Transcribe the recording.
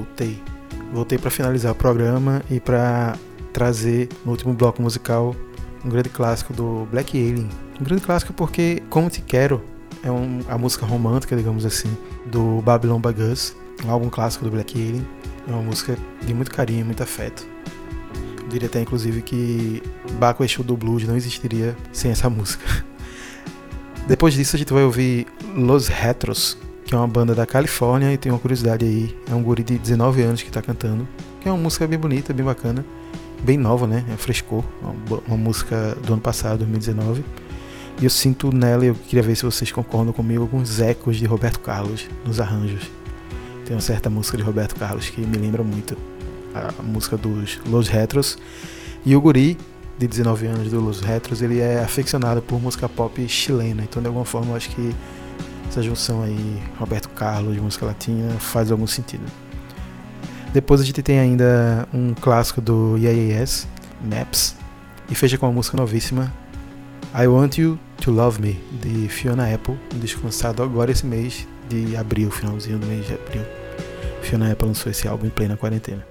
voltei. Voltei para finalizar o programa e para trazer no último bloco musical um grande clássico do Black Alien. Um grande clássico porque Como Te Quero é um, a música romântica, digamos assim, do Babylon Bagus, um álbum clássico do Black Alien. É uma música de muito carinho, muito afeto. Eu diria até inclusive que Baco Exu do Blues não existiria sem essa música. Depois disso a gente vai ouvir Los Retros, que é uma banda da Califórnia e tem uma curiosidade aí, é um guri de 19 anos que está cantando, que é uma música bem bonita, bem bacana, bem nova, né? É frescor, uma, uma música do ano passado, 2019. E eu sinto nela, eu queria ver se vocês concordam comigo, alguns ecos de Roberto Carlos nos arranjos. Tem uma certa música de Roberto Carlos que me lembra muito a, música dos Los Retros. E o guri, de 19 anos, do Los Retros, ele é aficionado por música pop chilena. Então, de alguma forma, eu acho que essa junção aí, Roberto Carlos, de música latina, faz algum sentido. Depois a gente tem ainda um clássico do IAS, Maps, e fecha com uma música novíssima, I Want You to Love Me, de Fiona Apple, um disco lançado agora esse mês de abril, finalzinho do mês de abril. Fiona Apple lançou esse álbum em plena quarentena.